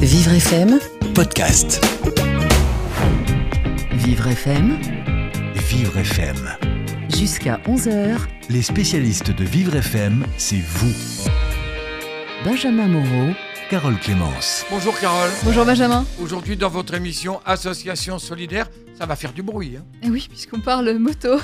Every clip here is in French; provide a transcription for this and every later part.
Vivre FM, podcast. Vivre FM, Vivre FM. jusqu'à 11h, Les spécialistes de Vivre FM, c'est vous. Benjamin Moreau, Carole Clémence. Bonjour Carole. Bonjour Benjamin. Aujourd'hui dans votre émission Association solidaire, ça va faire du bruit. hein. Et oui, puisqu'on parle moto,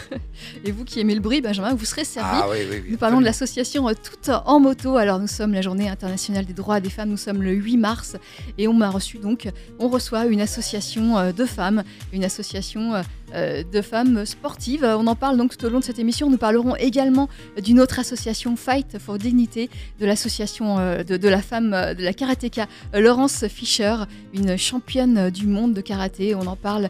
et vous qui aimez le bruit, Benjamin, vous serez servi. Ah oui, oui, oui. Nous parlons de l'association euh, Tout en moto. Alors nous sommes la journée internationale des droits des femmes, nous sommes le 8 mars et on m'a reçu donc, on reçoit une association euh, de femmes, une association euh, de femmes sportives. Euh, On en parle donc tout au long de cette émission. Nous parlerons également d'une autre association Fight for Dignity, de l'association euh, de, la femme, de la karatéka Laurence Fischer, une championne du monde de karaté. On en parle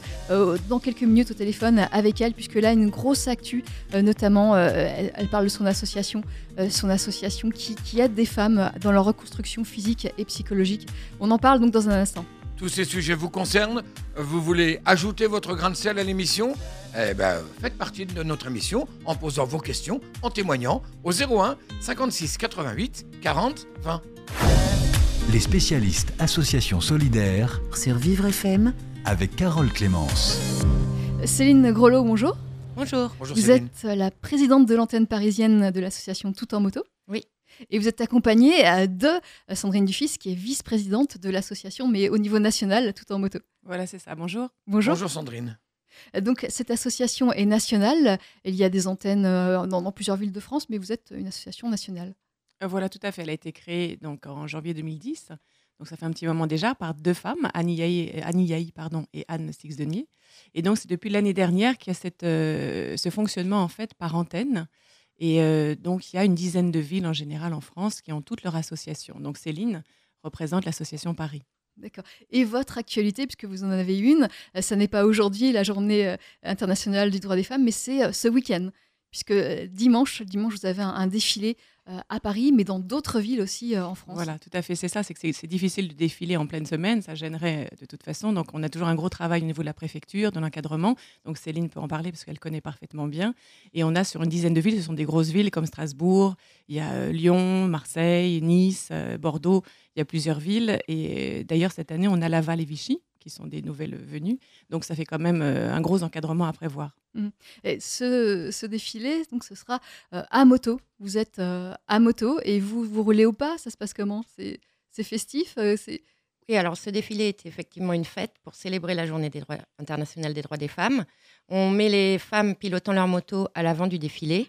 dans quelques minutes au téléphone avec elle, puisque là, une grosse actu, notamment, elle, parle de son association, son association qui, qui aide des femmes dans leur reconstruction physique et psychologique. On en parle donc dans un instant. Tous ces sujets vous concernent. Vous voulez ajouter votre grain de sel à l'émission? Eh ben, faites partie de notre émission en posant vos questions, en témoignant au 01 56 88 40 20. Les spécialistes Association solidaire sur Vivre FM, avec Carole Clémence. Céline Grelot, bonjour. Bonjour. Bonjour Vous Céline. êtes la présidente de l'antenne parisienne de l'association Tout en moto. Oui. Et vous êtes accompagnée euh, de euh, Sandrine Dufis, qui est vice-présidente de l'association, mais au niveau national, Tout en moto. Voilà, c'est ça. Bonjour. Bonjour. Bonjour Sandrine. Donc cette association est nationale. Il y a des antennes euh, dans, dans plusieurs villes de France, mais vous êtes une association nationale. Euh, voilà, tout à fait. Elle a été créée donc en janvier 2010. Donc ça fait un petit moment déjà par deux femmes, Annie Yahi, Annie Yahi, pardon, et Anne Six-Denier. Et donc c'est depuis l'année dernière qu'il y a cette, euh, ce fonctionnement en fait par antenne. Et euh, donc il y a une dizaine de villes en général en France qui ont toutes leur association. Donc Céline représente l'association Paris. D'accord. Et votre actualité, puisque vous en avez une, euh, ça n'est pas aujourd'hui la journée euh, internationale du droit des femmes, mais c'est ce week-end. Puisque euh, dimanche, dimanche, vous avez un, un défilé euh, à Paris, mais dans d'autres villes aussi euh, en France. Voilà, tout à fait. C'est ça, c'est que c'est- difficile de défiler en pleine semaine, ça gênerait de toute façon. Donc, on a toujours un gros travail au niveau de la préfecture, de l'encadrement. Donc, Céline peut en parler parce qu'elle connaît parfaitement bien. Et on a sur une dizaine de villes, ce sont des grosses villes comme Strasbourg, il y a Lyon, Marseille, Nice, Bordeaux, il y a plusieurs villes. Et d'ailleurs, cette année, on a Laval et Vichy qui sont des nouvelles venues. Donc, ça fait quand même euh, un gros encadrement à prévoir. Et ce, ce défilé, donc, ce sera euh, à moto. Vous êtes euh, à moto et vous, vous roulez au pas? Ça se passe comment? C'est festif euh, c'est... Oui, alors ce défilé est effectivement une fête pour célébrer la journée des droits, internationale des droits des femmes. On met les femmes pilotant leur moto à l'avant du défilé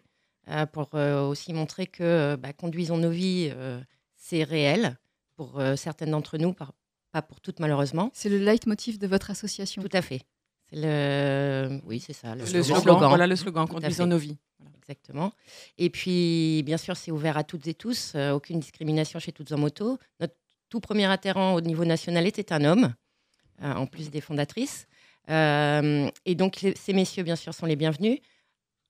euh, pour euh, aussi montrer que bah, conduisons nos vies, euh, c'est réel pour euh, certaines d'entre nous, par- pas pour toutes malheureusement. c'est le leitmotiv de votre association. Tout à fait. C'est le, oui, c'est ça, le, slogan. slogan, voilà le slogan, conduisons nos vies. Exactement. Et puis, bien sûr, c'est ouvert à toutes et tous. euh, aucune discrimination chez Toutes en Moto. Notre tout premier adhérent au niveau national était un homme, euh, en plus des fondatrices. Euh, et donc, les- ces messieurs, bien sûr, sont les bienvenus.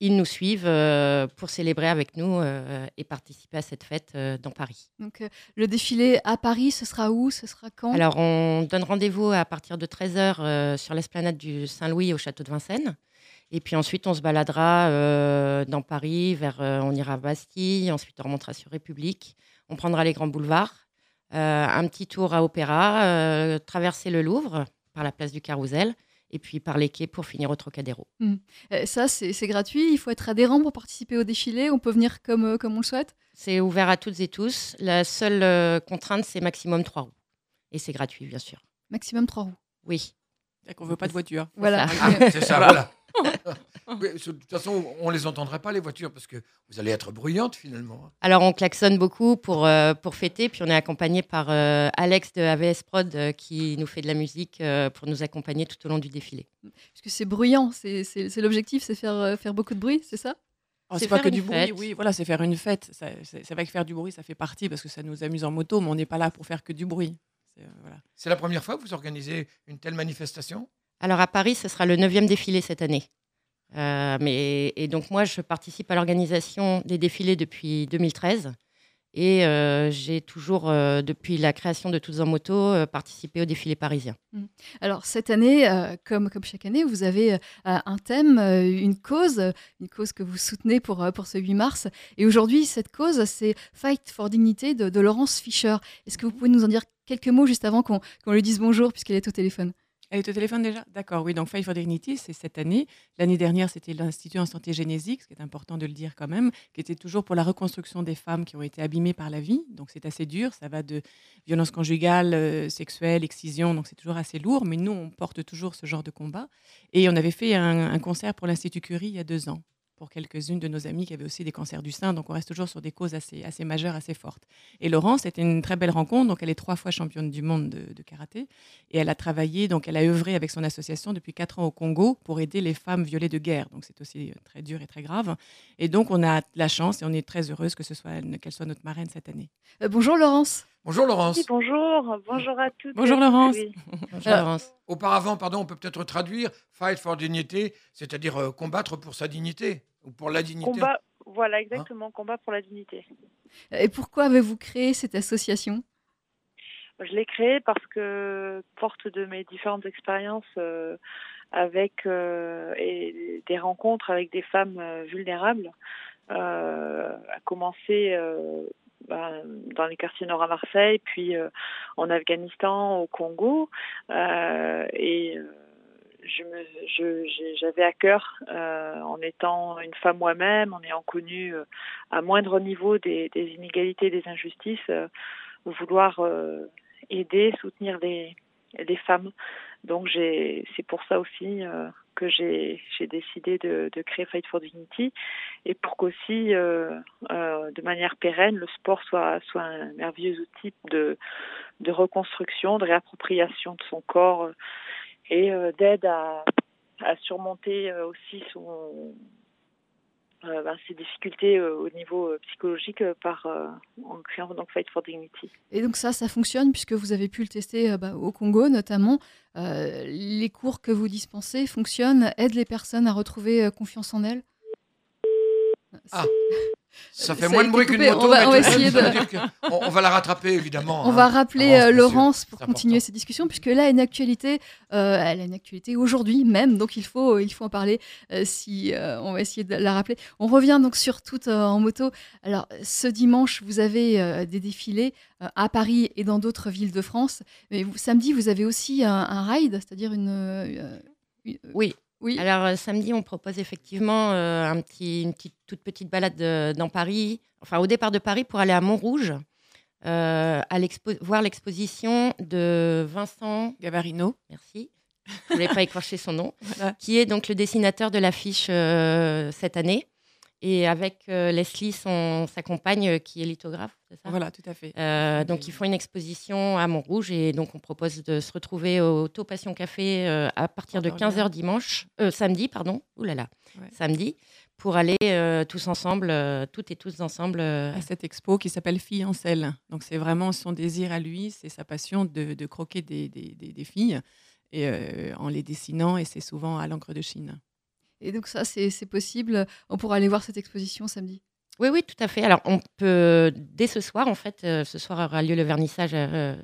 Ils nous suivent euh, pour célébrer avec nous euh, et participer à cette fête euh, dans Paris. Donc, le défilé à Paris, ce sera où? Ce sera quand? Alors, on donne rendez-vous à partir de 13h sur l'esplanade du Saint-Louis au château de Vincennes. Et puis ensuite, on se baladera dans Paris, vers, on ira à Bastille, ensuite on remontera sur République, on prendra les grands boulevards, un petit tour à Opéra, traverser le Louvre par la place du Carrousel, et puis par les quais pour finir au Trocadéro. Euh, Ça, c'est gratuit. Il faut être adhérent pour participer au défilé. On peut venir comme, euh, comme on le souhaite? C'est ouvert à toutes et tous. La seule euh, contrainte, c'est maximum trois roues. Et c'est gratuit, bien sûr. Maximum trois roues. Oui. C'est qu'on ne veut pas de voiture. Voilà. ça. Ah, c'est ça, voilà. Oui, de toute façon, on les entendra pas les voitures parce que vous allez être bruyante finalement. Alors, on klaxonne beaucoup pour, euh, pour fêter. Puis, on est accompagné par euh, Alex de AVS Prod euh, qui nous fait de la musique euh, pour nous accompagner tout au long du défilé. Parce que c'est bruyant. C'est l'objectif, c'est faire, euh, faire beaucoup de bruit, c'est ça? Oh, C'est pas que du bruit, oui, voilà, c'est faire une fête. Ça- C'est vrai que faire du bruit, ça fait partie parce que ça nous amuse en moto, mais on n'est pas là pour faire que du bruit. C'est, euh, voilà. C'est la première fois que vous organisez une telle manifestation? Alors, à Paris, ce sera le neuvième défilé cette année. Euh, mais, et donc, moi, je participe à l'organisation des défilés depuis 2013. Et euh, j'ai toujours, euh, depuis la création de Toutes en Moto, participé au défilé parisien. Alors cette année, comme, chaque année, vous avez un thème, une cause, une cause que vous soutenez pour, pour ce 8 mars. Et aujourd'hui, cette cause, c'est Fight for Dignity de, de Laurence Fischer. Est-ce que vous pouvez nous en dire quelques mots juste avant qu'on qu'on lui dise bonjour, puisqu'elle est au téléphone? Elle est au téléphone déjà? D'accord, oui. Donc Fight for Dignity, c'est cette année. L'année dernière, c'était l'Institut en santé génésique, ce qui est important de le dire quand même, qui était toujours pour la reconstruction des femmes qui ont été abîmées par la vie. Donc c'est assez dur. Ça va de violence conjugale, euh, sexuelle, excision. Donc c'est toujours assez lourd. Mais nous, on porte toujours ce genre de combat. Et on avait fait un, un concert pour l'Institut Curie il y a deux ans pour quelques-unes de nos amies qui avaient aussi des cancers du sein. Donc on reste toujours sur des causes assez, assez majeures, assez fortes. Et Laurence, c'était une très belle rencontre. Donc elle est trois fois championne du monde de, de karaté. Et elle a travaillé, donc elle a œuvré avec son association depuis quatre ans au Congo pour aider les femmes violées de guerre. Donc c'est aussi très dur et très grave. Et donc on a la chance et on est très heureuse que ce soit elle- qu'elle soit notre marraine cette année. Euh, bonjour Laurence. Bonjour Laurence. Oui, bonjour, bonjour à toutes. Bonjour. Laurence. Oui. Bonjour, Euh, Laurence. Auparavant, pardon, on peut peut-être traduire Fight for Dignity, c'est-à-dire euh, combattre pour sa dignité ou pour la dignité. Combat, voilà, exactement, combat pour la dignité. Et pourquoi avez-vous créé cette association? Je l'ai créé parce que, forte de mes différentes expériences euh, avec euh, et des rencontres avec des femmes euh, vulnérables, euh, à commencer euh, ben, dans les quartiers nord à Marseille, puis euh, en Afghanistan, au Congo, euh, et j'avais à cœur, euh, en étant une femme moi-même, en ayant connu euh, à moindre niveau des, inégalités, des injustices, euh, vouloir aider, soutenir les, femmes. Donc c'est pour ça aussi que j'ai, décidé de, créer Fight for Dignity et pour qu'aussi, de manière pérenne, le sport soit, un merveilleux outil de, reconstruction, de réappropriation de son corps et euh, d'aide à, à surmonter euh, aussi son, euh, ben, ses difficultés euh, au niveau euh, psychologique euh, par, euh, en créant donc Fight for Dignity. Et donc ça, ça fonctionne puisque vous avez pu le tester euh, bah, au Congo notamment. Euh, les cours que vous dispensez fonctionnent, aident les personnes à retrouver euh, confiance en elles. Ah. Ça Ça fait a moins de bruit qu'une moto. On va- on va essayer de- dire que on, on va la rattraper évidemment. On hein. va rappeler Laurence, euh, Laurence pour continuer important. cette discussion, puisque là, elle a une actualité, euh, elle a une actualité aujourd'hui même, donc il faut, il faut en parler euh, si euh, on va essayer de la rappeler. On revient donc sur tout euh, en moto. Alors, ce dimanche, vous avez euh, des défilés euh, à Paris et dans d'autres villes de France, mais vous- samedi, vous avez aussi un, un ride, c'est-à-dire une, euh, une- Oui. Oui. Alors euh, samedi, on propose effectivement euh, un petit, une petite, toute petite balade euh, dans Paris, enfin au départ de Paris pour aller à Montrouge, euh, à voir l'exposition de Vincent Gavarino. merci, je voulais pas écorcher son nom, Voilà. qui est donc le dessinateur de l'affiche euh, cette année, et avec euh, Leslie, son, sa compagne, euh, qui est lithographe, c'est ça? Voilà, tout à fait. Euh, donc ils font une exposition à Montrouge et donc on propose de se retrouver au Taux Passion Café euh, à partir de Encore 15h dimanche, samedi, pardon, Ouh là là, Ouais. samedi, pour aller tous ensemble, toutes et tous ensemble. à cette expo qui s'appelle Filles en selle. Donc c'est vraiment son désir à lui, c'est sa passion de, de croquer des, des- des- des filles et en les dessinant et c'est souvent à l'encre de Chine. Et donc ça, c'est c'est possible. On pourra aller voir cette exposition samedi. Oui, oui, tout à fait. Alors on peut, dès ce soir, en fait, euh, ce soir aura lieu le vernissage. euh,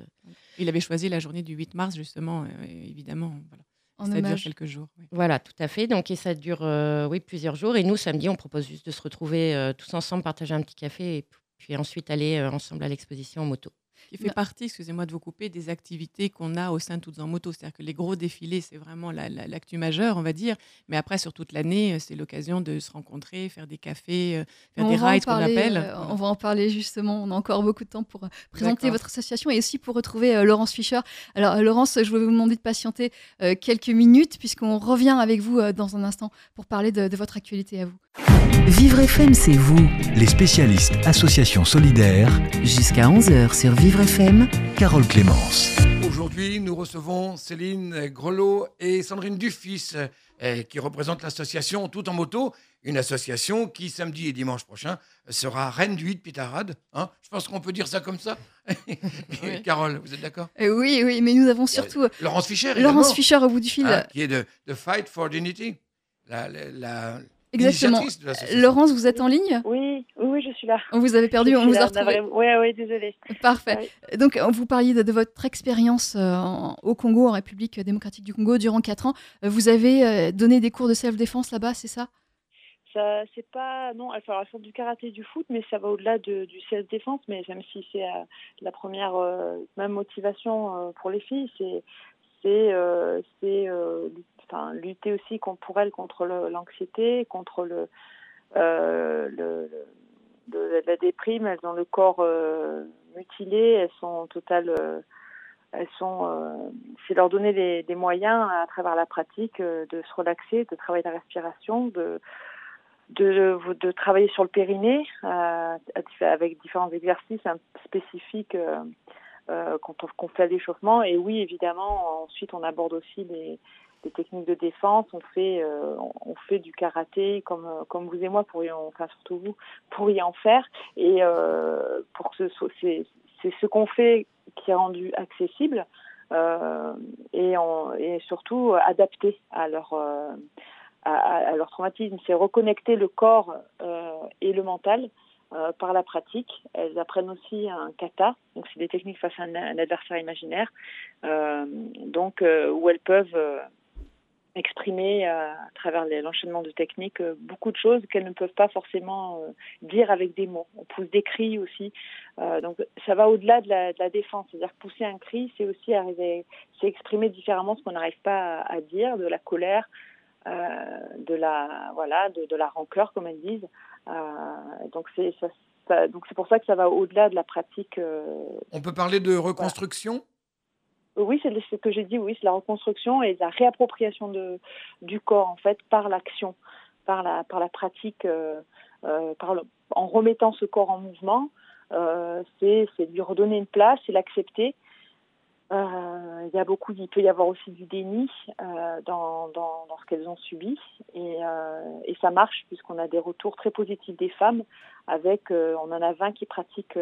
Il avait choisi la journée du 8 mars justement, euh, évidemment. Voilà. En Ça dure quelques jours. oui. Voilà, tout à fait. Donc, et ça dure euh, oui, plusieurs jours. Et nous, samedi, on propose juste de se retrouver euh, tous ensemble, partager un petit café et puis ensuite aller euh, ensemble à l'exposition en moto. Qui fait Non. partie, excusez-moi de vous couper, des activités qu'on a au sein de Toutes en Moto. C'est-à-dire que les gros défilés, c'est vraiment la- la- l'actu majeure, on va dire. Mais après, sur toute l'année, euh, c'est l'occasion de se rencontrer, faire des cafés, euh, faire On des rides qu'on appelle. euh, on va en parler justement. On a encore beaucoup de temps pour euh, présenter votre association et aussi pour retrouver euh, Laurence Fischer. Alors, Laurence, je vais vous demander de patienter euh, quelques minutes puisqu'on revient avec vous dans un instant pour parler de, de votre actualité à vous. Vivre FM, c'est vous. Les spécialistes Association Solidaire, Jusqu'à 11h sur Vivre FM. Carole Clémence. Aujourd'hui, nous recevons Céline Grelot et Sandrine Dufis, euh, qui représentent l'association Tout en moto, une association qui, samedi et dimanche prochain, sera reine du 8 Pitarade. Hein Je pense qu'on peut dire ça comme ça. Oui. Carole, vous êtes d'accord? Euh, oui, oui, mais nous avons surtout euh, Laurence Fischer, Laurence Fischer au bout du fil. hein, qui est de, de Fight for Dignity, la, la, la- Exactement. Laurence, vous êtes en ligne? Oui, oui, oui, je suis là. On vous avait perdu, on vous a là, retrouvé. navré. Ouais, ouais, désolée. Parfait. Donc, vous parliez de, de votre expérience euh, au Congo, en République démocratique du Congo, durant 4 ans. Euh, Vous avez euh, donné des cours de self-défense là-bas, c'est ça? Ça, c'est pas non. Enfin, elles font du karaté, du foot, mais ça va au-delà de, du self défense. Mais même si c'est euh, la première euh, même motivation euh, pour les filles, c'est c'est euh, euh, enfin, lutter aussi pour elles contre l'anxiété, contre euh, le, la déprime. Elles ont le corps mutilé, elles sont en total. euh, elles sont, c'est leur donner des, moyens à travers la pratique de se relaxer, de travailler la respiration, de de, de travailler sur le périnée avec différents exercices un- spécifiques quand on, fait l'échauffement. Et oui, évidemment, ensuite on aborde aussi les, les techniques de défense. On fait, euh, on, fait du karaté comme, euh, comme vous et moi pourrions, enfin surtout vous, pourriez en faire. Et euh, pour que ce soit, c'est, c'est ce qu'on fait qui est rendu accessible euh, et, on, et surtout adapté à leur euh, à, à- leur traumatisme. C'est reconnecter le corps euh, et le mental euh, par la pratique. Elles apprennent aussi un kata, donc c'est des techniques face à un, adversaire imaginaire, euh, donc euh, où elles peuvent exprimer à travers l'enchaînement de techniques beaucoup de choses qu'elles ne peuvent pas forcément dire avec des mots. On pousse des cris aussi, donc ça va au-delà de la, défense. C'est-à-dire pousser un cri, c'est aussi exprimer différemment ce qu'on n'arrive pas à, dire, de la colère, de la voilà, de la rancœur comme elles disent. Euh, donc c'est ça, ça- donc c'est pour ça que ça va au-delà de la pratique. euh, On peut parler de reconstruction? Oui, c'est ce que j'ai dit, oui, c'est la reconstruction et la réappropriation de, du corps, en fait, par l'action, par la, par la pratique, euh, par le- en remettant ce corps en mouvement. Euh, c'est c'est lui redonner une place, c'est l'accepter. Euh, il y a beaucoup, il peut y avoir aussi du déni euh, dans, dans, dans ce qu'elles ont subi. Et, euh, et ça marche puisqu'on a des retours très positifs des femmes avec, on en a 20 qui pratiquent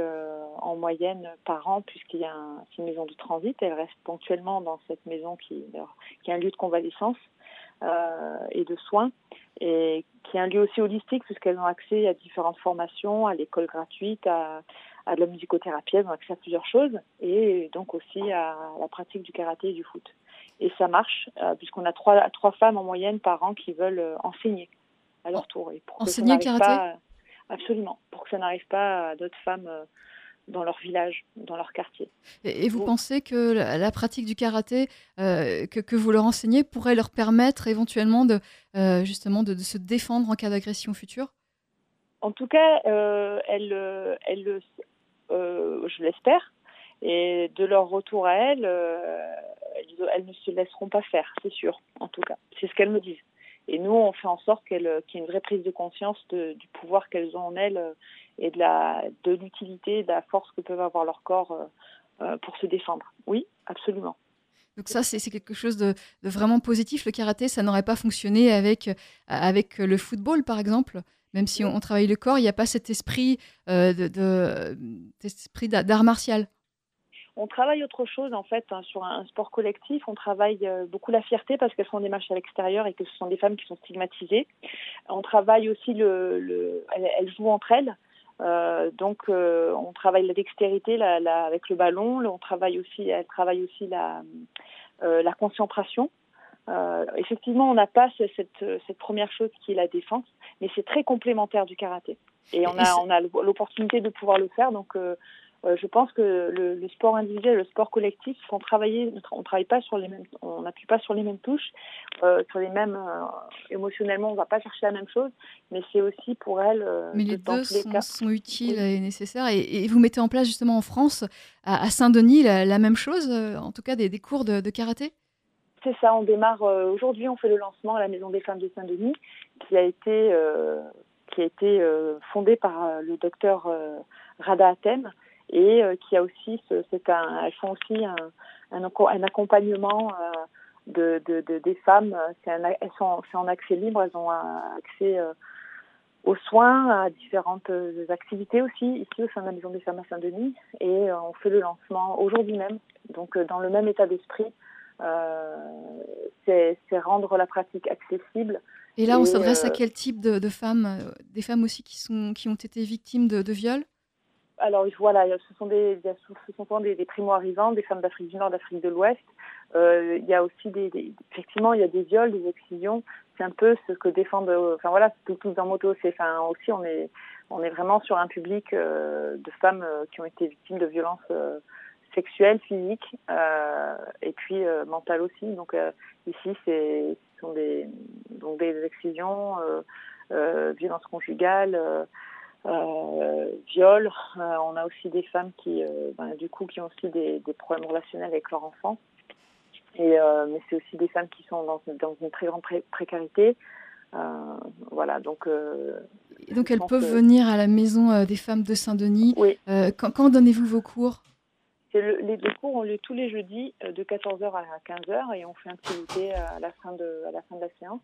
en moyenne par an puisqu'il y a un, une maison de transit, elles restent ponctuellement dans cette maison qui, qui est un lieu de convalescence et de soins et qui est un lieu aussi holistique puisqu'elles ont accès à différentes formations, à l'école gratuite, à, à de la musicothérapie, elles ont accès à plusieurs choses et donc aussi à la pratique du karaté et du foot. Et ça marche euh, puisqu'on a trois, trois femmes en moyenne par an qui veulent euh, enseigner à leur tour. Et pour Enseigner le karaté pas- Absolument, pour que ça n'arrive pas à d'autres femmes euh, dans leur village, dans leur quartier. Et, et vous pensez que la, la pratique du karaté euh, que, que vous leur enseignez pourrait leur permettre éventuellement de, euh, justement de, de se défendre en cas d'agression future? En tout cas, euh, elles, euh, elles, le- euh, je l'espère, et de leur retour à elles, euh, elles, elles ne se laisseront pas faire, c'est sûr, en tout cas. C'est ce qu'elles me disent. Et nous, on fait en sorte qu'elles- qu'il y ait une vraie prise de conscience du pouvoir qu'elles ont en elles euh, et de l'utilité, de la force que peuvent avoir leur corps euh, euh, pour se défendre. Oui, absolument. Donc ça, c'est quelque chose de, vraiment positif. Le karaté, ça n'aurait pas fonctionné euh, avec le football, par exemple. Même si on, on travaille le corps, il n'y a pas cet esprit euh, de, de- cet esprit d'a- d'art martial. On travaille autre chose en fait hein, sur un, un sport collectif. On travaille euh, beaucoup la fierté parce qu'elles font des matchs à l'extérieur et que ce sont des femmes qui sont stigmatisées. On travaille aussi le, le elles, elles jouent entre elles. Euh, donc euh, on travaille la dextérité la, la- avec le ballon. On travaille aussi, elles travaillent aussi la, euh, la concentration. Euh, effectivement, on n'a pas ce- cette, cette première chose qui est la défense, mais c'est très complémentaire du karaté. Et on a, c'est- on a l'opportunité de pouvoir le faire. Donc, euh, euh, je pense que le, le sport individuel, le sport collectif, on travaille, on travaille pas sur les mêmes, on n'appuie pas sur les mêmes touches, euh, sur les mêmes euh, émotionnellement, on va pas chercher la même chose, mais c'est aussi pour elles. euh, Mais les deux les sont, cas. sont utiles et nécessaires. Et, et vous mettez en place justement en France, à, à Saint-Denis, la, la même chose, euh, en tout cas des, des cours de, de karaté? C'est ça, on démarre euh, aujourd'hui, on fait le lancement à la Maison des Femmes de Saint-Denis, qui a été, euh, qui a été euh, fondée par le docteur Rada Atem et qui a aussi, ce- c'est un, elles font aussi un, un, acco- un accompagnement de, de, de- des femmes. C'est elles sont, c'est en accès libre, elles ont accès aux soins, à différentes activités aussi, ici au sein de la Maison des Femmes à Saint-Denis. Et on fait le lancement aujourd'hui même, donc dans le même état d'esprit. Euh, c'est rendre la pratique accessible. Et là, on s'adresse à euh, quel type de, de femmes euh, Des femmes aussi qui, sont, qui ont été victimes de, de viols? Alors voilà, ce sont des, ce sont souvent des, des primo-arrivants, des femmes d'Afrique du Nord, d'Afrique de l'Ouest. Euh, il y a aussi des, des- effectivement, il y a des viols, des excisions. c'est un peu ce que défendent. Enfin voilà, tout tous en moto. C'est enfin aussi on est on est vraiment sur un public de femmes qui ont été victimes de violences sexuelles, physiques et puis mentales aussi. Donc ici, c'est ce sont des donc des excisions, violences conjugales. Euh, viol. Euh, on a aussi des femmes qui, euh, ben, du coup, qui ont aussi des, des, problèmes relationnels avec leurs enfants. Et, mais c'est aussi des femmes qui sont dans, dans une très grande précarité. voilà, donc. donc elles peuvent venir à la maison des femmes de Saint-Denis. Oui. quand, quand donnez-vous vos cours? Le, les, les, cours ont lieu tous les jeudis de 14h à 15h et on fait un petit goûter à la fin de, à la fin de la séance.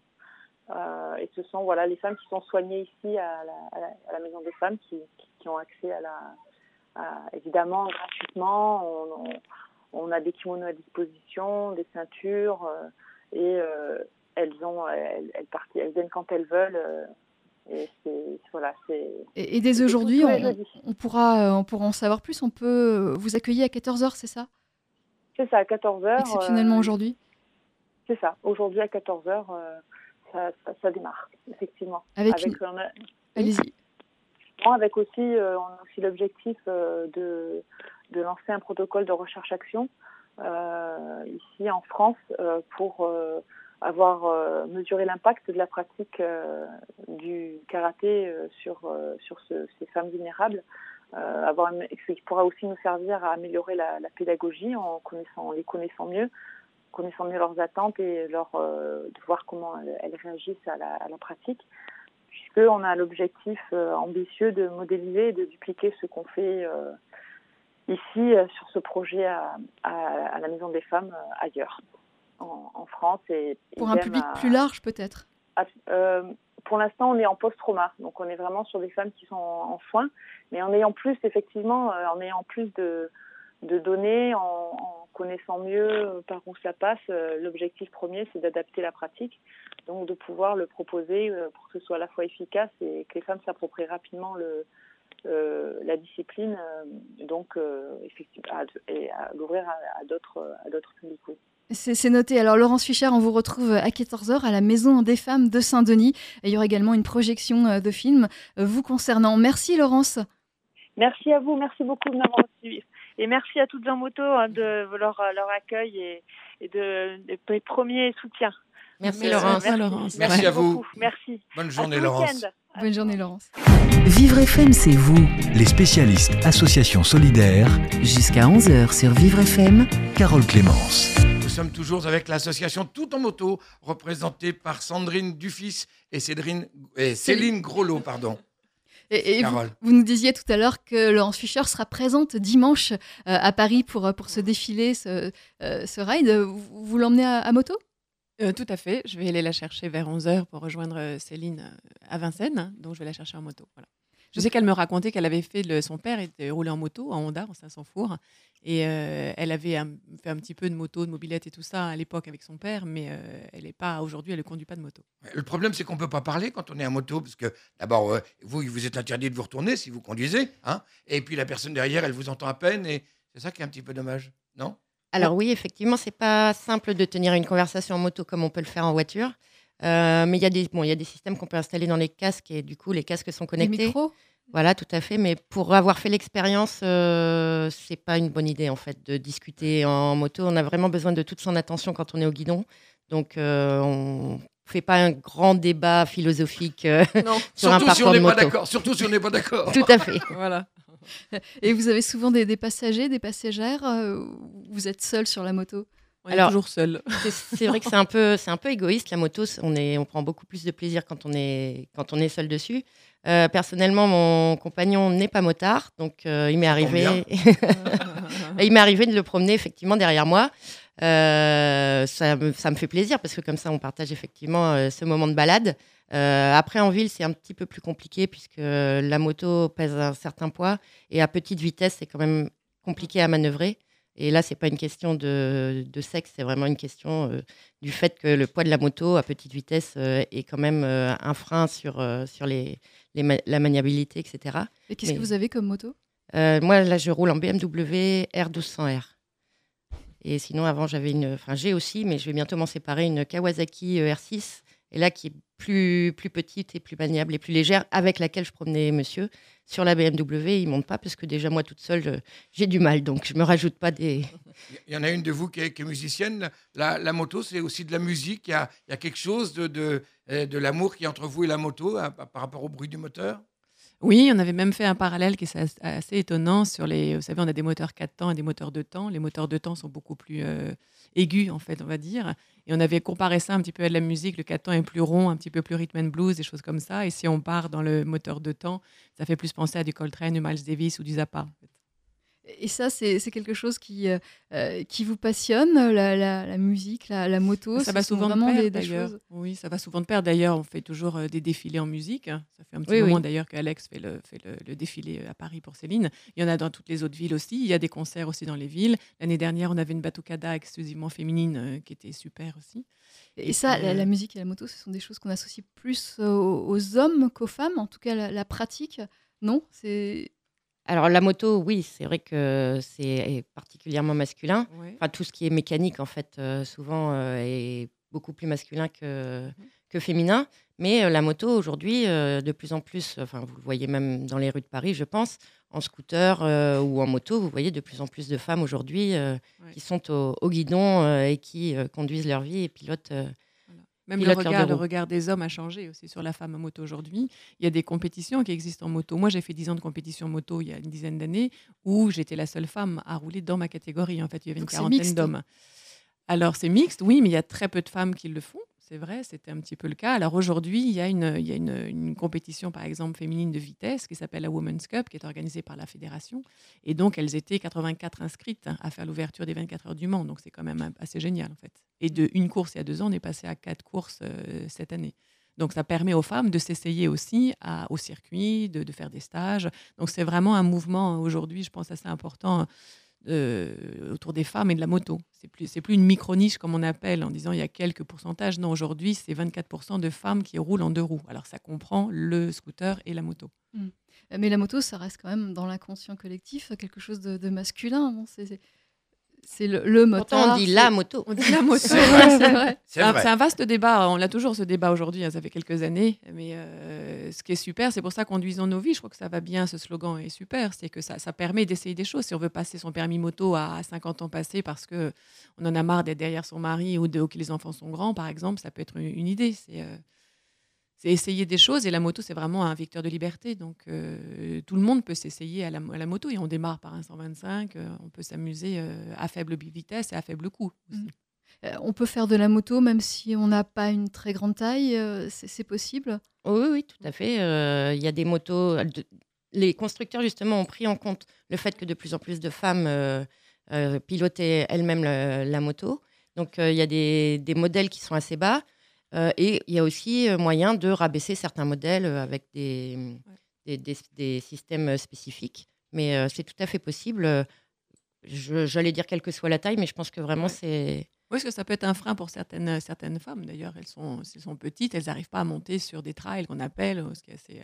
Euh, et ce sont voilà les femmes qui sont soignées ici à la, maison des femmes qui, ont accès à la évidemment gratuitement. On, a des kimonos à disposition, des ceintures euh, et euh, elles ont elles, partent, elles viennent quand elles veulent. Euh, et, voilà, et, et, dès aujourd'hui, on, on, pourra, on pourra en savoir plus. On peut vous accueillir à 14h, c'est ça? C'est ça, à 14h. Exceptionnellement aujourd'hui? C'est ça, aujourd'hui à 14h ça, ça, démarre, effectivement. Avec, avec Allez-y. Avec aussi, euh, on a aussi l'objectif euh, de, de lancer un protocole de recherche-action euh, ici en France pour avoir mesuré l'impact de la pratique du karaté sur, sur ce, ces femmes vulnérables. avoir, qui pourra aussi nous servir à améliorer la, la pédagogie en, connaissant, les connaissant mieux, connaissant mieux leurs attentes et leur, euh, de voir comment elles, réagissent à la, à la pratique, puisqu'on a l'objectif euh, ambitieux de modéliser et de dupliquer ce qu'on fait euh, ici sur ce projet à, à, la Maison des Femmes ailleurs, en, en, France. Et, Pour un public plus large peut-être pour l'instant, on est en post-trauma, donc on est vraiment sur des femmes qui sont en, en soins, mais en ayant plus, effectivement, en ayant plus de, de données, en, en connaissant mieux euh, par où ça passe, euh, l'objectif premier, c'est d'adapter la pratique, donc de pouvoir le proposer euh, pour que ce soit à la fois efficace et que les femmes s'approprient rapidement le, euh, la discipline, euh, donc euh, effectivement, à, et à l'ouvrir à, à d'autres publics. C'est noté. Alors, Laurence Fischer, on vous retrouve à 14h à la Maison des Femmes de Saint-Denis. Il y aura également une projection de film vous concernant. Merci, Laurence. Merci à vous. Merci beaucoup de m'avoir suivi. Et merci à toutes en moto hein, de leur, leur accueil et, et de, de, de premiers soutiens. Merci, merci Laurence. Merci, Laurence. merci à vous. Merci. Bonne journée Laurence. Bonne journée Laurence. Vivre FM, c'est vous. Les spécialistes Association Solidaire. Jusqu'à 11h sur Vivre FM. Carole Clémence. Sommes toujours avec l'association Tout en moto, représentée par Sandrine Dufis et, Cédrine, et Céline Groslo. Pardon. Et, et vous, vous, nous disiez tout à l'heure que Laurence Fischer sera présente dimanche euh, à Paris pour, pour ce défilé, ce, euh, ce ride. Vous, vous l'emmenez à, à, moto? Euh, Tout à fait. Je vais aller la chercher vers 11h pour rejoindre euh, Céline euh, à Vincennes. Donc, je vais la chercher en moto. Voilà. Je sais qu'elle me racontait qu'elle avait fait, le, son père était roulé en moto, en Honda, en 500 fours. Et euh, elle avait un, fait un petit peu de moto, de mobilette et tout ça à l'époque avec son père, mais euh, elle est pas aujourd'hui, elle ne conduit pas de moto. Le problème, c'est qu'on ne peut pas parler quand on est en moto, parce que d'abord, euh, vous, il vous est interdit de vous retourner si vous conduisez, hein, et puis la personne derrière, elle vous entend à peine, et c'est ça qui est un petit peu dommage, non? Alors oui, effectivement, c'est pas simple de tenir une conversation en moto comme on peut le faire en voiture. Euh, mais il y, a des, bon, y a des systèmes qu'on peut installer dans les casques et du coup, les casques sont connectés. Les micros? Voilà, tout à fait. Mais pour avoir fait l'expérience, euh, c'est pas une bonne idée en fait de discuter en moto. On a vraiment besoin de toute son attention quand on est au guidon. Donc, euh, on fait pas un grand débat philosophique euh, non, sur surtout un si on n'est moto. pas d'accord. Surtout si on n'est pas d'accord. tout à fait. voilà. Et vous avez souvent des, des passagers, des passagères. Euh, vous êtes seul sur la moto? On Alors, est toujours seul. C'est vrai que c'est un peu, c'est un peu égoïste la moto. On est, on prend beaucoup plus de plaisir quand on est, quand on est seul dessus. Euh, personnellement, mon compagnon n'est pas motard, donc euh, il m'est arrivé, il m'est arrivé de le promener effectivement derrière moi. Euh, ça, me, ça, me fait plaisir parce que comme ça, on partage effectivement euh, ce moment de balade. Euh, après, en ville, c'est un petit peu plus compliqué puisque la moto pèse un certain poids et à petite vitesse, c'est quand même compliqué à manœuvrer. Et là, c'est pas une question de, de sexe, c'est vraiment une question euh, du fait que le poids de la moto à petite vitesse euh, est quand même euh, un frein sur, sur les, les ma la maniabilité, etc. Et qu'est-ce que vous avez comme moto? Moi, là, je roule en BMW R1200R. Et sinon, avant, j'avais une. Enfin, j'ai aussi, mais je vais bientôt m'en séparer, une Kawasaki R6 et là qui est plus, plus petite et plus maniable et plus légère, avec laquelle je promenais monsieur. Sur la BMW, il monte pas parce que déjà moi toute seule, je- j'ai du mal, donc je me rajoute pas des. Il y en a une de vous qui est, musicienne. La, moto, c'est aussi de la musique. Il y a, il y a quelque chose de, de, euh, l'amour qui est entre vous et la moto par rapport au bruit du moteur? Oui, on avait même fait un parallèle qui est assez, étonnant sur les. Vous savez, on a des moteurs 4 temps et des moteurs 2 temps. Les moteurs 2 temps sont beaucoup plus euh, aigus, en fait, on va dire. Et on avait comparé ça un petit peu à de la musique. Le 4 temps est plus rond, un petit peu plus rhythm and blues, des choses comme ça. Et si on part dans le moteur 2 temps, ça fait plus penser à du Coltrane, du Miles Davis ou du Zappa. Et ça, c'est quelque chose qui, euh, euh, qui vous passionne, la, la- la musique, la, la moto Ça va souvent de pair, d'ailleurs. Oui, ça va souvent de pair. D'ailleurs, on fait toujours euh, des défilés en musique. Ça fait un petit Oui, moment oui. d'ailleurs qu'Alex fait, le, fait le, le défilé à Paris pour Céline. Il y en a dans toutes les autres villes aussi. Il y a des concerts aussi dans les villes. L'année dernière, on avait une batucada exclusivement féminine euh, qui était super aussi. Et ça, la, euh, la musique et la moto, ce sont des choses qu'on associe plus aux, aux hommes qu'aux femmes. En tout cas, la, la pratique, non? C'est Alors la moto, oui, c'est vrai que c'est particulièrement masculin. Ouais. Enfin, tout ce qui est mécanique, en fait, euh, souvent euh, est beaucoup plus masculin que, que féminin. Mais euh, la moto, aujourd'hui, de plus en plus, enfin, vous le voyez même dans les rues de Paris, je pense, en scooter ou en moto, vous voyez de plus en plus de femmes aujourd'hui Ouais. qui sont au, au guidon et qui conduisent leur vie et pilotent. Même le regard, le des hommes a changé aussi sur la femme moto aujourd'hui. Il y a des compétitions qui existent en moto. Moi, j'ai fait 10 ans de compétition moto il y a une dizaine d'années où j'étais la seule femme à rouler dans ma catégorie. En fait, il y avait Donc, une quarantaine d'hommes. Alors, c'est mixte, oui, mais il y a très peu de femmes qui le font. C'est vrai, c'était un petit peu le cas. Alors aujourd'hui, il y a, une, il y a une, compétition, par exemple, féminine de vitesse qui s'appelle la Women's Cup, qui est organisée par la fédération. Et donc, elles étaient 84 inscrites à faire l'ouverture des 24 heures du Mans. Donc, c'est quand même assez génial, en fait. Et de une course il y a deux ans, on est passé à quatre courses euh, cette année. Donc, ça permet aux femmes de s'essayer aussi au circuit, de, faire des stages. Donc, c'est vraiment un mouvement euh, aujourd'hui, je pense, assez important autour des femmes et de la moto. C'est plus, plus une micro-niche comme on appelle en disant il y a quelques pourcentages. Non, aujourd'hui, c'est 24% de femmes qui roulent en deux roues. Alors, ça comprend le scooter et la moto. Mais la moto, ça reste quand même dans l'inconscient collectif quelque chose de, masculin. C'est- le, le motard. Pourtant, on dit la moto. On dit la moto. C'est vrai, c'est C'est un, vrai. c'est un vaste débat. On a toujours ce débat aujourd'hui. hein, Ça fait quelques années. Mais euh, ce qui est super, c'est pour ça conduisons nos vies. Je crois que ça va bien. Ce slogan est super. C'est que ça, ça permet d'essayer des choses. Si on veut passer son permis moto à 50 ans passés parce que on en a marre d'être derrière son mari ou, de, ou que les enfants sont grands, par exemple, ça peut être une, une idée. C'est euh, c'est essayer des choses. Et la moto, c'est vraiment un vecteur de liberté. Donc euh, tout le monde peut s'essayer à la, à la moto. Et on démarre par un 125. euh, on peut s'amuser euh, à faible vitesse et à faible coût. aussi. Euh, on peut faire de la moto même si on n'a pas une très grande taille. euh, c'est possible? Oui, oui, tout à fait. Euh, Il y a des motos. de- les constructeurs, justement, ont pris en compte le fait que de plus en plus de femmes euh, euh, pilotaient elles-mêmes la, la moto. Donc, euh, il y a des, des modèles qui sont assez bas. Euh, et il y a aussi euh, moyen de rabaisser certains modèles euh, avec des, des, des- des systèmes spécifiques. Mais euh, c'est tout à fait possible. J'allais dire quelle que soit la taille, mais je pense que vraiment, Ouais. c'est. Oui, parce que ça peut être un frein pour certaines, certaines femmes. D'ailleurs, elles sont, elles sont petites, elles n'arrivent pas à monter sur des trails qu'on appelle. Ce qui est assez,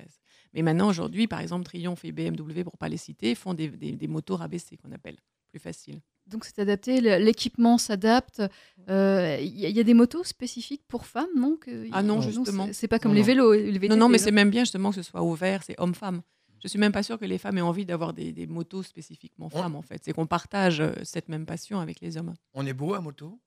Mais maintenant, aujourd'hui, par exemple, Triomphe et BMW, pour pas les citer, font des, des, des motos rabaissées qu'on appelle plus faciles. Donc c'est adapté, l'équipement s'adapte. Euh, Il y, a- il y a des motos spécifiques pour femmes, non que- Ah non, c'est- justement. C'est pas comme Non, les vélos. Les VTT, non, non, mais c'est même bien justement que ce soit ouvert, c'est homme-femme. Je suis même pas sûre que les femmes aient envie d'avoir des, des motos spécifiquement femmes, en fait. C'est qu'on partage euh, cette même passion avec les hommes. On est beau à moto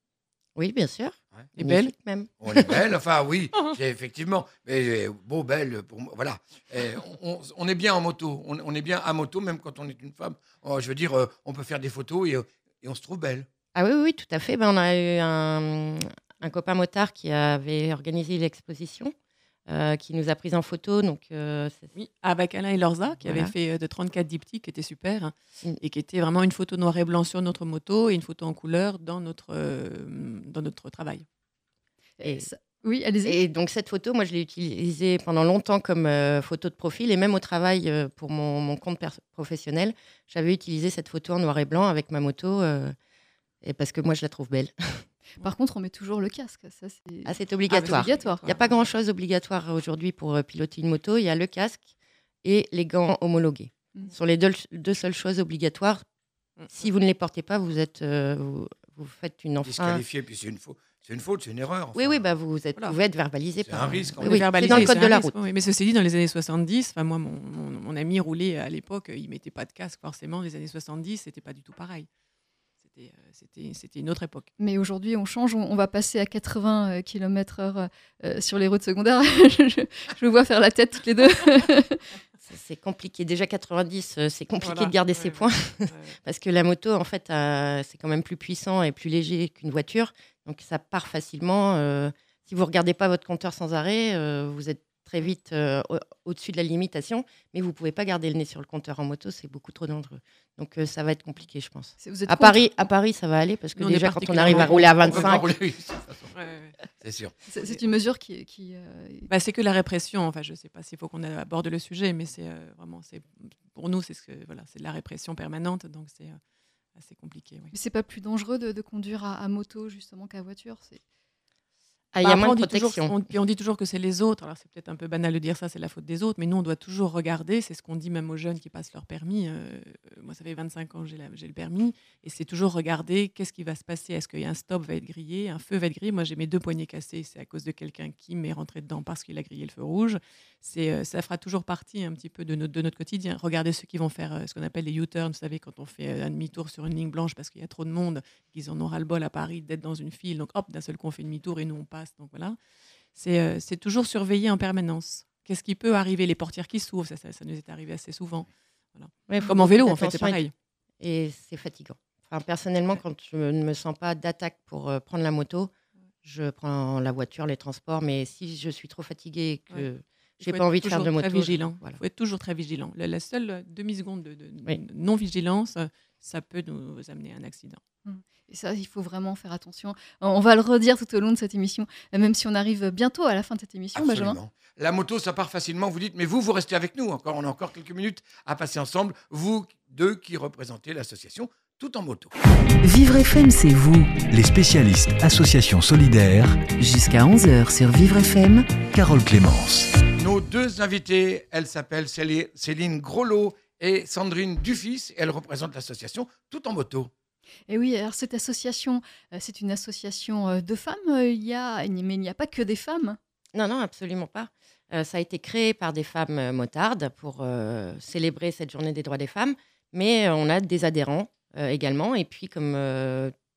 Oui, bien sûr. Ouais. Et belle Magnifique même. On est belle, enfin oui, effectivement. Mais euh, beau, belle, pour moi, voilà. Euh, on, on est bien en moto, on, on est bien à moto, même quand on est une femme. Oh, je veux dire, euh, on peut faire des photos et, et on se trouve belle. Ah oui, oui, tout à fait. Ben, on a eu un, un copain motard qui avait organisé l'exposition, euh, qui nous a pris en photo. Donc, euh, Oui, avec Alain et Lorza, qui Voilà. avaient fait euh, de 34 diptyques, qui était super, hein, Mm. et qui était vraiment une photo noir et blanc sur notre moto et une photo en couleur dans notre, euh, dans notre travail. et, Ça- Oui, allez-y. et donc, cette photo, moi, je l'ai utilisée pendant longtemps comme euh, photo de profil. Et même au travail, euh, pour mon, mon compte professionnel, j'avais utilisé cette photo en noir et blanc avec ma moto. euh, et parce que moi, je la trouve belle. Par contre, on met toujours le casque. Ça, c'est Ah, c'est c'est obligatoire. Il n'y a pas grand-chose obligatoire aujourd'hui pour euh, piloter une moto. Il y a le casque et les gants homologués. Mm. Ce sont les deux, deux seules choses obligatoires. Mm. Si vous ne les portez pas, vous, êtes, euh, vous, vous faites une enfreinte. Disqualifié, puis c'est une, faux- C'est une faute, c'est une erreur. Oui, enfin. oui, bah vous êtes, Voilà. pouvez être verbalisé C'est par un risque, Oui, oui, c'est dans le c'est code de la risque, route. oui. Mais ceci dit, dans les années 70, enfin, moi, mon, mon- mon ami roulait à l'époque, il mettait pas de casque forcément. Les années 70, c'était pas du tout pareil. C'était, euh, C'était c'était une autre époque. Mais aujourd'hui, on change, on, on va passer à 80 km/h euh, sur les routes secondaires. je, vous vois faire la tête toutes les deux. C'est- compliqué. Déjà 90, euh, c'est compliqué Voilà. de garder Ouais, ses points Ouais. parce que la moto, en fait, euh, c'est quand même plus puissant et plus léger qu'une voiture. Donc ça part facilement. euh, si vous regardez pas votre compteur sans arrêt, euh, vous êtes très vite euh, au- au-dessus de la limitation, mais vous pouvez pas garder le nez sur le compteur en moto, c'est beaucoup trop dangereux. Donc euh, ça va être compliqué, je pense. C'est- vous êtes À Paris, à Paris, ça va aller parce que Nous, déjà quand on arrive à rouler à On peut pas 25, rouler, oui, de toute façon. Ouais, ouais. C'est sûr. C'est une mesure qui. qui euh, Bah, c'est que la répression. Enfin, je sais pas s'il faut qu'on aborde le sujet, mais c'est euh, vraiment, c'est pour nous, c'est ce que voilà, c'est de la répression permanente, donc c'est euh, assez compliqué. oui. Mais c'est pas plus dangereux de, de conduire à, à moto justement qu'à voiture. C'est ah, il y Bah, a après, moins de dit toujours- protection. on, puis on dit toujours que c'est les autres. Alors c'est peut-être un peu banal de dire ça, c'est la faute des autres, mais nous on doit toujours regarder. C'est ce qu'on dit même aux jeunes qui passent leur permis. Euh, moi, ça fait 25 ans que j'ai le permis, et c'est toujours regarder qu'est-ce qui va se passer. Est-ce qu'il y a un stop va être grillé, un feu va être grillé? Moi, j'ai mes deux poignets cassés, c'est à cause de quelqu'un qui m'est rentré dedans parce qu'il a grillé le feu rouge. C'est, euh, ça fera toujours partie un petit peu de notre, de notre quotidien. Regardez ceux qui vont faire euh, ce qu'on appelle les U-turns, vous savez, quand on fait un demi-tour sur une ligne blanche parce qu'il y a trop de monde, qu'ils en ont ras-le-bol à Paris d'être dans une file. Donc hop, d'un seul coup, on fait demi-tour et nous on passe. Donc voilà. C'est euh, c'est toujours surveillé en permanence. Qu'est-ce qui peut arriver? Les portières qui s'ouvrent, ça, ça, ça nous est arrivé assez souvent. Ouais, Comme en vélo, en fait, c'est pareil. et c'est fatigant. Enfin, personnellement, quand je ne me sens pas d'attaque pour euh, prendre la moto, je prends la voiture, les transports. Mais si je suis trop fatiguée et que Ouais. Il j'ai pas envie de faire de toujours moto, Très je- vigilant. Il voilà. faut être toujours très vigilant. La, la seule euh, demi-seconde de, de- Oui. non-vigilance, euh, ça peut nous amener à un accident. Et ça, il faut vraiment faire attention. On va le redire tout au long de cette émission, même si on arrive bientôt à la fin de cette émission, Benjamin. La moto, ça part facilement. Vous dites, mais vous, vous restez avec nous. Encore, on a encore quelques minutes à passer ensemble. Vous deux qui représentez l'association Tout en moto. Vivre FM, c'est vous. Les spécialistes Association Solidaire, Jusqu'à 11h sur Vivre FM. Carole Clémence. Nos deux invités, elles s'appellent Céli- Céline Grolot et Sandrine Dufis. Elles représentent l'association Tout en moto. Et oui, alors cette association, euh, c'est une association euh, de femmes. euh, Il y a, mais il n'y a pas que des femmes. Non, non, absolument pas. Euh, ça a été créé par des femmes motardes pour euh, célébrer cette journée des droits des femmes, mais on a des adhérents euh, également. Et puis, comme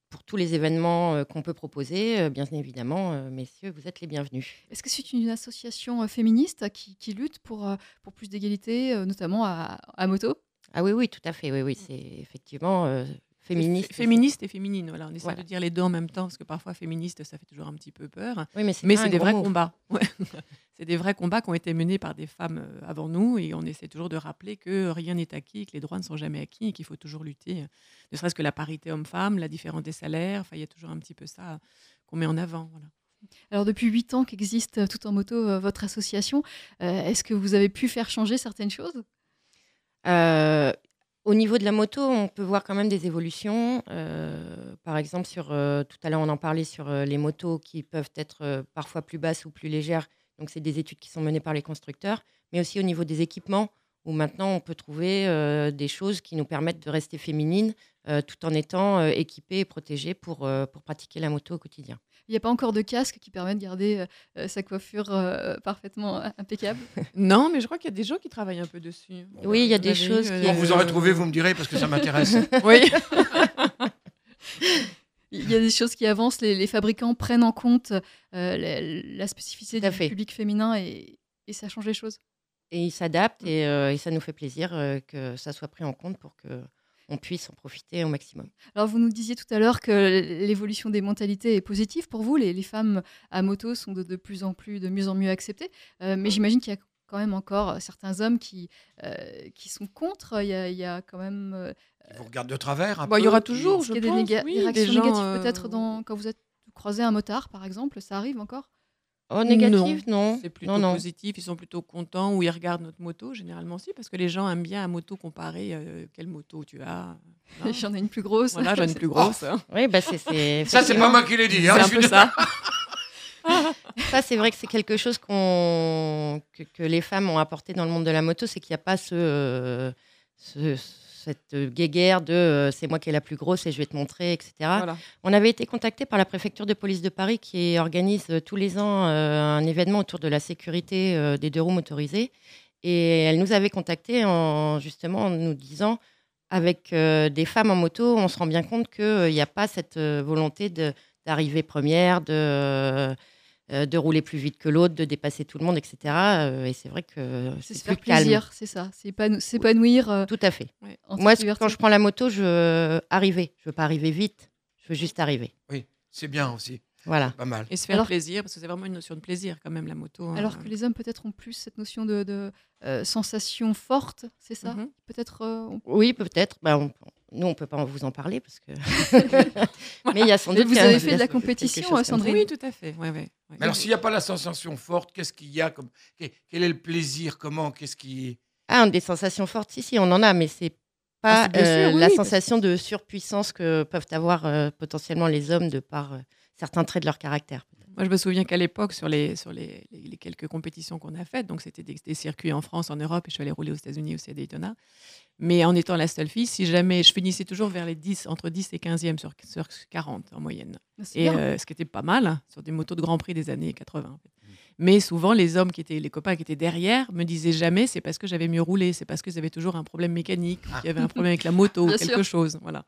pour tous les événements qu'on peut proposer, bien évidemment, messieurs, vous êtes les bienvenus. Est-ce que c'est une association féministe qui, qui lutte pour, pour plus d'égalité, notamment à, à moto? Ah oui, oui, tout à fait. Oui, oui, c'est effectivement féministe. Fé- Féministe et féminine. Voilà, on essaie Voilà. de dire les deux en même temps parce que parfois féministe, ça fait toujours un petit peu peur. Oui, mais c'est Mais des vrais mot. combats. Ouais. c'est des vrais combats qui ont été menés par des femmes euh, avant nous et on essaie toujours de rappeler que rien n'est acquis, que les droits ne sont jamais acquis et qu'il faut toujours lutter. euh, Ne serait-ce que la parité homme-femme, la différence des salaires. Enfin, il y a toujours un petit peu ça qu'on met en avant. Voilà. Alors depuis huit ans qu'existe euh, Tout en moto, votre association, euh, est-ce que vous avez pu faire changer certaines choses? Euh, au niveau de la moto, on peut voir quand même des évolutions. Euh, par exemple, euh, tout à l'heure, on en parlait sur euh, les motos qui peuvent être parfois plus basses ou plus légères. Donc, c'est des études qui sont menées par les constructeurs. Mais aussi au niveau des équipements, où maintenant, on peut trouver des choses qui nous permettent de rester féminines tout en étant équipées et protégées pour pratiquer la moto au quotidien. Il n'y a pas encore de casque qui permet de garder euh, euh, sa coiffure euh, parfaitement impeccable Non, mais je crois qu'il y a des gens qui travaillent un peu dessus. Oui, il y a des choses qui- Quand euh, vous aurez trouvé, vous me direz parce que ça m'intéresse. Oui. Il y a des choses qui avancent, les, les fabricants prennent en compte euh, la, la spécificité du fait. public féminin et, et ça change les choses. Et ils s'adaptent et, euh, et ça nous fait plaisir euh, que ça soit pris en compte pour que on puisse en profiter au maximum. Alors vous nous disiez tout à l'heure que l'évolution des mentalités est positive pour vous, les, les femmes à moto sont de, de plus en plus, de mieux en mieux acceptées, Euh, mais j'imagine qu'il y a quand même encore certains hommes qui, euh, qui sont contre, il y a, il y a quand même... euh, Ils vous regardent de travers un Bah, il y peu, aura toujours, je qu'il y a pense. des, néga- oui, des réactions gens, négatives euh, peut-être dans, quand vous êtes croisé un motard par exemple, ça arrive encore Oh, négatif, non. C'est plutôt non, non. positif, ils sont plutôt contents ou ils regardent notre moto, généralement aussi, parce que les gens aiment bien à moto comparer euh, quelle moto tu as. Voilà, J'en ai une plus grosse. Voilà, j'en ai une plus grosse. hein. Oui, bah c'est Ça, c'est pas moi qui l'ai dit. hein, C'est un peu ça. Ça, c'est vrai que c'est quelque chose que, que les femmes ont apporté dans le monde de la moto, c'est qu'il n'y a pas ce, euh, ce, cette guéguerre de euh, c'est moi qui est la plus grosse et je vais te montrer, etc. Voilà. On avait été contacté par la préfecture de police de Paris qui organise euh, tous les ans euh, un événement autour de la sécurité euh, des deux roues motorisées. Et elle nous avait contacté en justement en nous disant avec euh, des femmes en moto, on se rend bien compte qu'il n'y a pas cette euh, volonté de- d'arriver première, de, euh, de rouler plus vite que l'autre, de dépasser tout le monde, etc. Euh, et c'est vrai que C'est se faire plus calme. plaisir, c'est ça. C'est épanou- s'épanouir. euh, Tout à fait. Moi, quand je prends la moto, je veux arriver. Je veux pas arriver vite. Je veux juste arriver. Oui, c'est bien aussi. Voilà. Pas mal. Et se faire Alors- plaisir, parce que c'est vraiment une notion de plaisir quand même, la moto. hein. Alors que les hommes peut-être ont plus cette notion de, de, euh, sensation forte, c'est ça? Mhm. Peut-être. euh, on- Oui, peut-être. Bah, on- nous, on peut pas vous en parler parce que. Mais il y a sans Mais doute. vous avez fait de la compétition, euh. Sandrine Oui, tout à fait. Ouais, ouais, ouais. Mais alors, s'il n'y a pas la sensation forte, qu'est-ce qu'il y a comme... Quel est le plaisir Comment Qu'est-ce qui... Ah, des sensations fortes, si, si, on en a, mais c'est pas Ah, sûr, euh, oui, la oui, parce- sensation de surpuissance que peuvent avoir euh, potentiellement les hommes de par euh, certains traits de leur caractère. Moi, je me souviens qu'à l'époque, sur, les, sur les, les- les quelques compétitions qu'on a faites, donc c'était des, des circuits en France, en Europe, et je suis allée rouler aux États-Unis aussi à Daytona. Mais en étant la seule fille, si jamais je finissais toujours vers les 10, entre 10 et 15e sur, sur 40 en moyenne. c'est Et euh, ce qui était pas mal hein, sur des motos de Grand Prix des années 80. en fait. Mais souvent, les hommes qui étaient, les copains qui étaient derrière, me disaient jamais c'est parce que j'avais mieux roulé, c'est parce qu'ils avaient toujours un problème mécanique, ou qu'il y avait un problème avec la moto, ou quelque sûr. chose. Voilà.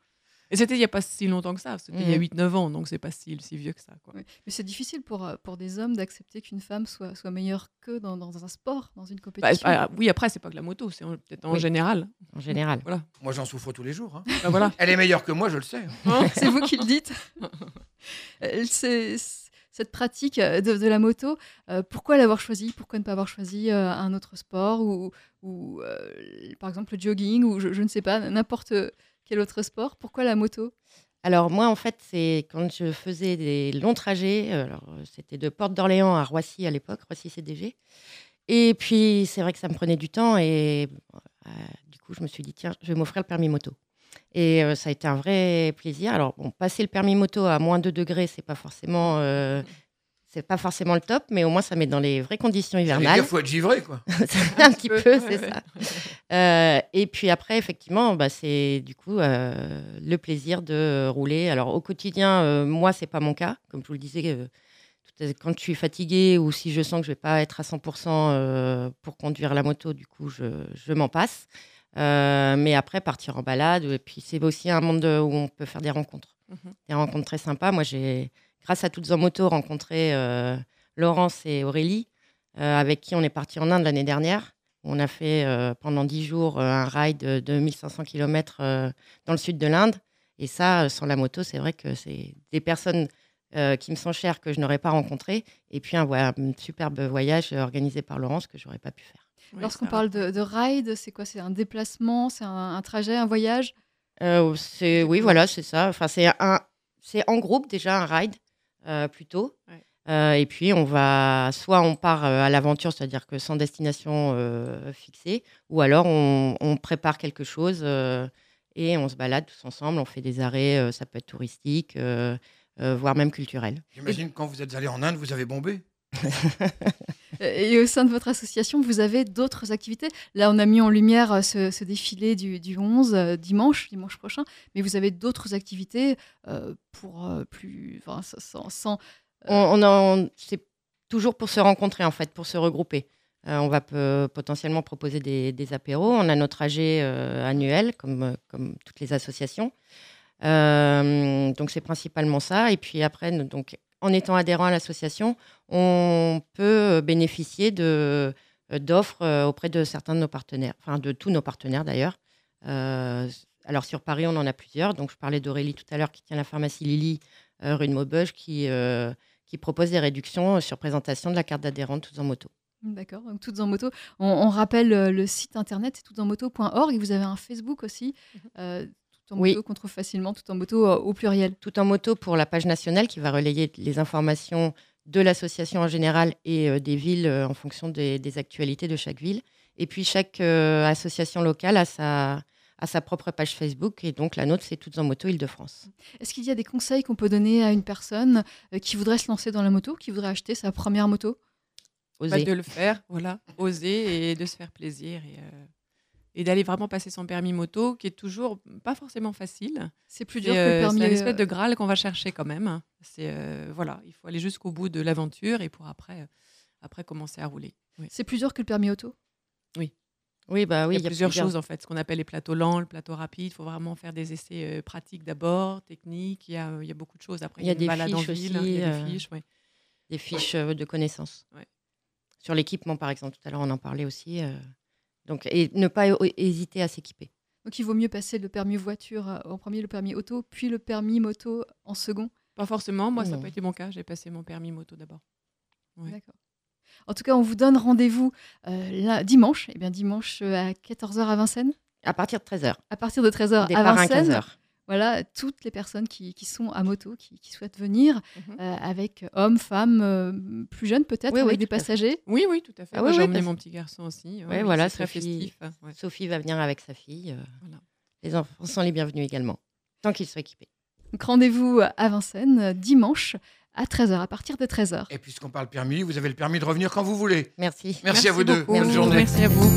Et c'était il n'y a pas si longtemps que ça, c'était il y a Mhm. 8-9 ans, donc c'est pas si, si vieux que ça. Quoi. Oui. Mais c'est difficile pour, euh, pour des hommes d'accepter qu'une femme soit, soit meilleure qu'eux dans, dans un sport, dans une Bah, compétition. bah, oui, après, c'est pas que la moto, c'est peut-être en Oui. général. En général. Voilà. Moi, j'en souffre tous les jours. hein. Bah, voilà. Elle est meilleure que moi, je le sais. c'est vous qui le dites. Euh, c'est- cette pratique euh, de, de la moto, euh, pourquoi l'avoir choisi Pourquoi ne pas avoir choisi euh, un autre sport ou, ou euh, par exemple le jogging ou je, je ne sais pas, n'importe quel autre sport? Pourquoi la moto? Alors moi, en fait, c'est quand je faisais des longs trajets, alors, euh, c'était de Porte d'Orléans à Roissy à l'époque, Roissy CDG. Et puis, c'est vrai que ça me prenait du temps et euh, du coup, je me suis dit, tiens, je vais m'offrir le permis moto. Et euh, ça a été un vrai plaisir. Alors, bon, passer le permis moto à moins 2 degrés, c'est pas forcément... c'est pas forcément le top, mais au moins ça met dans les vraies conditions Il hivernales. faut être givré, quoi. un petit peu, c'est ouais. ça. Euh, et puis après, effectivement, bah, c'est du coup euh, le plaisir de rouler. Alors au quotidien, euh, moi, c'est pas mon cas. Comme je vous le disais, euh, quand je suis fatiguée ou si je sens que je vais pas être à 100% euh, pour conduire la moto, du coup, je, je m'en passe. Euh, mais après, partir en balade, et puis c'est aussi un monde où on peut faire des rencontres. Mhm. Des rencontres très sympas. Moi, j'ai, grâce à Toutes en moto, rencontré euh, Laurence et Aurélie, euh, avec qui on est parti en Inde l'année dernière. On a fait euh, pendant 10 jours euh, un ride de, de 1500 km dans le sud de l'Inde. Et ça, sans la moto, c'est vrai que c'est des personnes euh, qui me sont chères que je n'aurais pas rencontrées. Et puis un, superbe voyage organisé par Laurence que j'aurais pas pu faire. Lorsqu'on parle de, de ride, c'est quoi? C'est un déplacement C'est un, un trajet, un voyage? Euh, c'est oui, voilà, c'est ça. Enfin, c'est un, c'est en groupe déjà un ride euh, plutôt. Ouais. Euh, et puis on va, soit on part euh, à l'aventure, c'est-à-dire que sans destination euh, fixée, ou alors on, on prépare quelque chose euh, et on se balade tous ensemble. On fait des arrêts, euh, ça peut être touristique, euh, euh, voire même culturel. J'imagine quand vous êtes allé en Inde, vous avez bombé. Et au sein de votre association, vous avez d'autres activités. Là, on a mis en lumière euh, ce, défilé du, du 11 euh, dimanche, dimanche prochain, mais vous avez d'autres activités euh, pour plus, enfin, sans, On, c'est toujours pour se rencontrer en fait, pour se regrouper. On va potentiellement proposer des, des apéros. On a notre AG annuel, comme, comme toutes les associations. Donc c'est principalement ça. Et puis après, donc, en étant adhérent à l'association, on peut bénéficier de, euh, d'offres euh, auprès de certains de nos partenaires, enfin de tous nos partenaires d'ailleurs. Euh, alors sur Paris, on en a plusieurs. Donc je parlais d'Aurélie tout à l'heure qui tient la pharmacie Lily euh, rue de Maubeuge qui, euh, qui propose des réductions sur présentation de la carte d'adhérent Toutes en moto. D'accord, donc toutes en moto. On, on rappelle euh, le site internet, c'est toutsenmoto.org et vous avez un Facebook aussi, euh, tout en Oui. moto qu'on trouve facilement, tout en moto euh, au pluriel. Tout en moto pour la page nationale qui va relayer les informations de l'association en général et euh, des villes euh, en fonction des, des actualités de chaque ville. Et puis chaque euh, association locale a sa, a sa propre page Facebook et donc la nôtre c'est Toutes en moto Île-de-France. Est-ce qu'il y a des conseils qu'on peut donner à une personne euh, qui voudrait se lancer dans la moto, qui voudrait acheter sa première moto? Bah, Osez. de le faire, voilà, oser et de se faire plaisir. Et, euh, et d'aller vraiment passer son permis moto, qui est toujours pas forcément facile. C'est plus dur que euh, le permis. c'est un espèce euh, de graal qu'on va chercher quand même. C'est euh, voilà, il faut aller jusqu'au bout de l'aventure et pour après, euh, après commencer à rouler. Oui. C'est plus dur que le permis auto? Oui, bah oui, il y a plusieurs choses en fait, ce qu'on appelle les plateaux lents, le plateau rapide. Il faut vraiment faire des essais euh, pratiques d'abord, techniques. Il y, a, il y a beaucoup de choses. Après, Il y a une des balade en fiches ville, aussi, il y a des euh, fiches. ouais. des fiches euh, de connaissances. Ouais. Sur l'équipement, par exemple, tout à l'heure, on en parlait aussi. Euh, donc, et ne pas hé- hésiter à s'équiper. Donc il vaut mieux passer le permis voiture euh, en premier, le permis auto, puis le permis moto en second. Pas forcément. Moi, ça n'a pas été mon cas. J'ai passé mon permis moto d'abord. Ouais. D'accord. En tout cas, on vous donne rendez-vous euh, dimanche. Eh bien, dimanche euh, à 14h à Vincennes. À partir de 13h. À partir de 13h à Départ à Vincennes. 15h. Voilà, toutes les personnes qui, qui sont à moto, qui, qui souhaitent venir, Mhm. euh, avec hommes, femmes, euh, plus jeunes peut-être, Oui, avec oui, des passagers. Oui, oui, tout à fait. Ah oui, j'ai oui, emmené parce- mon petit garçon aussi. Ouais, voilà, c'est très Sophie- festif. ouais. Sophie va venir avec sa fille. euh, Voilà. Les enfants sont les bienvenus également, tant qu'ils soient équipés. Donc rendez-vous à Vincennes dimanche à 13h, à partir de 13h. Et puisqu'on parle permis, vous avez le permis de revenir quand vous voulez. Merci. Merci, à vous deux. Bonne journée. Merci à vous.